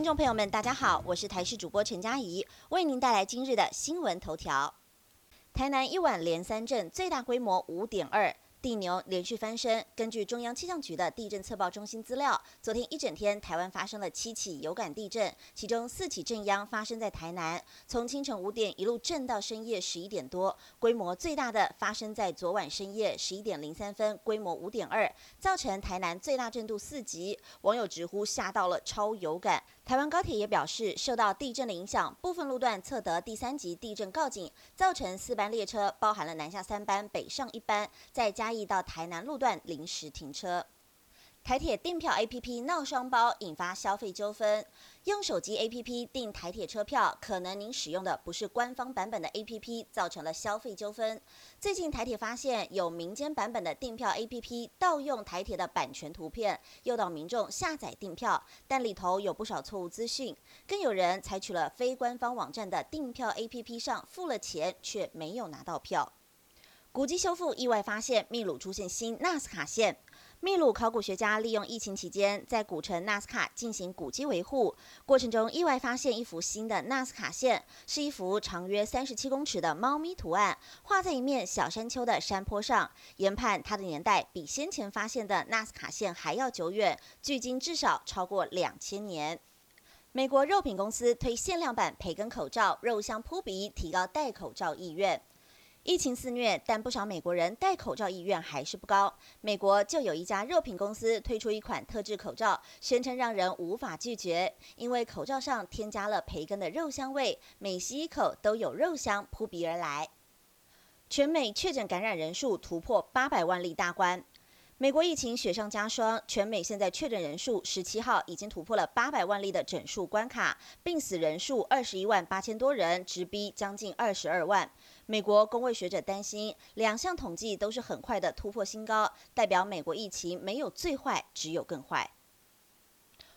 听众朋友们，大家好，我是台视主播陈佳怡，为您带来今日的新闻头条。台南一晚连三震，最大规模五点二。地牛连续翻身。根据中央气象局的地震测报中心资料，昨天一整天台湾发生了七起有感地震，其中四起震央发生在台南，从清晨五点一路震到深夜十一点多。规模最大的发生在昨晚深夜十一点零三分，规模五点二，造成台南最大震度四级。网友直呼吓到了超有感。台湾高铁也表示，受到地震的影响，部分路段测得第三级地震告警，造成四班列车包含了南下三班、北上一班，再加。到台南路段临时停车，台铁订票 APP 闹双包，引发消费纠纷。用手机 APP 订台铁车票，可能您使用的不是官方版本的 APP，造成了消费纠纷。最近台铁发现有民间版本的订票 APP 盗用台铁的版权图片，诱导民众下载订票，但里头有不少错误资讯。更有人采取了非官方网站的订票 APP 上付了钱，却没有拿到票。古迹修复意外发现，秘鲁出现新纳斯卡线。秘鲁考古学家利用疫情期间，在古城纳斯卡进行古迹维护过程中，意外发现一幅新的纳斯卡线，是一幅长约三十七公尺的猫咪图案，画在一面小山丘的山坡上。研判它的年代比先前发现的纳斯卡线还要久远，距今至少超过两千年。美国肉品公司推限量版培根口罩，肉香扑鼻，提高戴口罩意愿。疫情肆虐，但不少美国人戴口罩意愿还是不高。美国就有一家肉品公司推出一款特制口罩，宣称让人无法拒绝，因为口罩上添加了培根的肉香味，每吸一口都有肉香扑鼻而来。全美确诊感染人数突破八百万例大关。美国疫情雪上加霜，全美现在确诊人数十七号已经突破了八百万例的整数关卡，病死人数二十一万八千多人，直逼将近二十二万。美国工位学者担心，两项统计都是很快的突破新高，代表美国疫情没有最坏，只有更坏。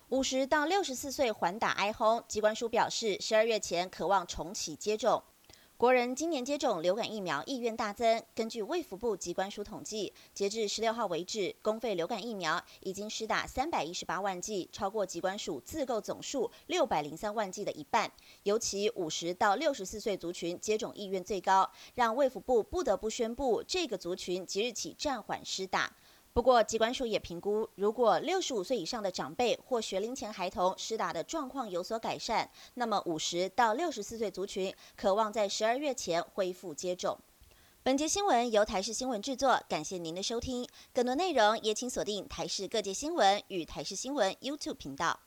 五十到六十四岁缓打哀轰，机关署表示，十二月前渴望重启接种。国人今年接种流感疫苗意愿大增。根据卫福部机关署统计，截至十六号为止，公费流感疫苗已经施打三百一十八万剂，超过机关署自购总数六百零三万剂的一半。尤其五十到六十四岁族群接种意愿最高，让卫福部不得不宣布这个族群即日起暂缓施打。不过，机关署也评估，如果六十五岁以上的长辈或学龄前孩童施打的状况有所改善，那么五十到六十四岁族群渴望在十二月前恢复接种。本节新闻由台视新闻制作，感谢您的收听。更多内容也请锁定台视各界新闻与台视新闻 YouTube 频道。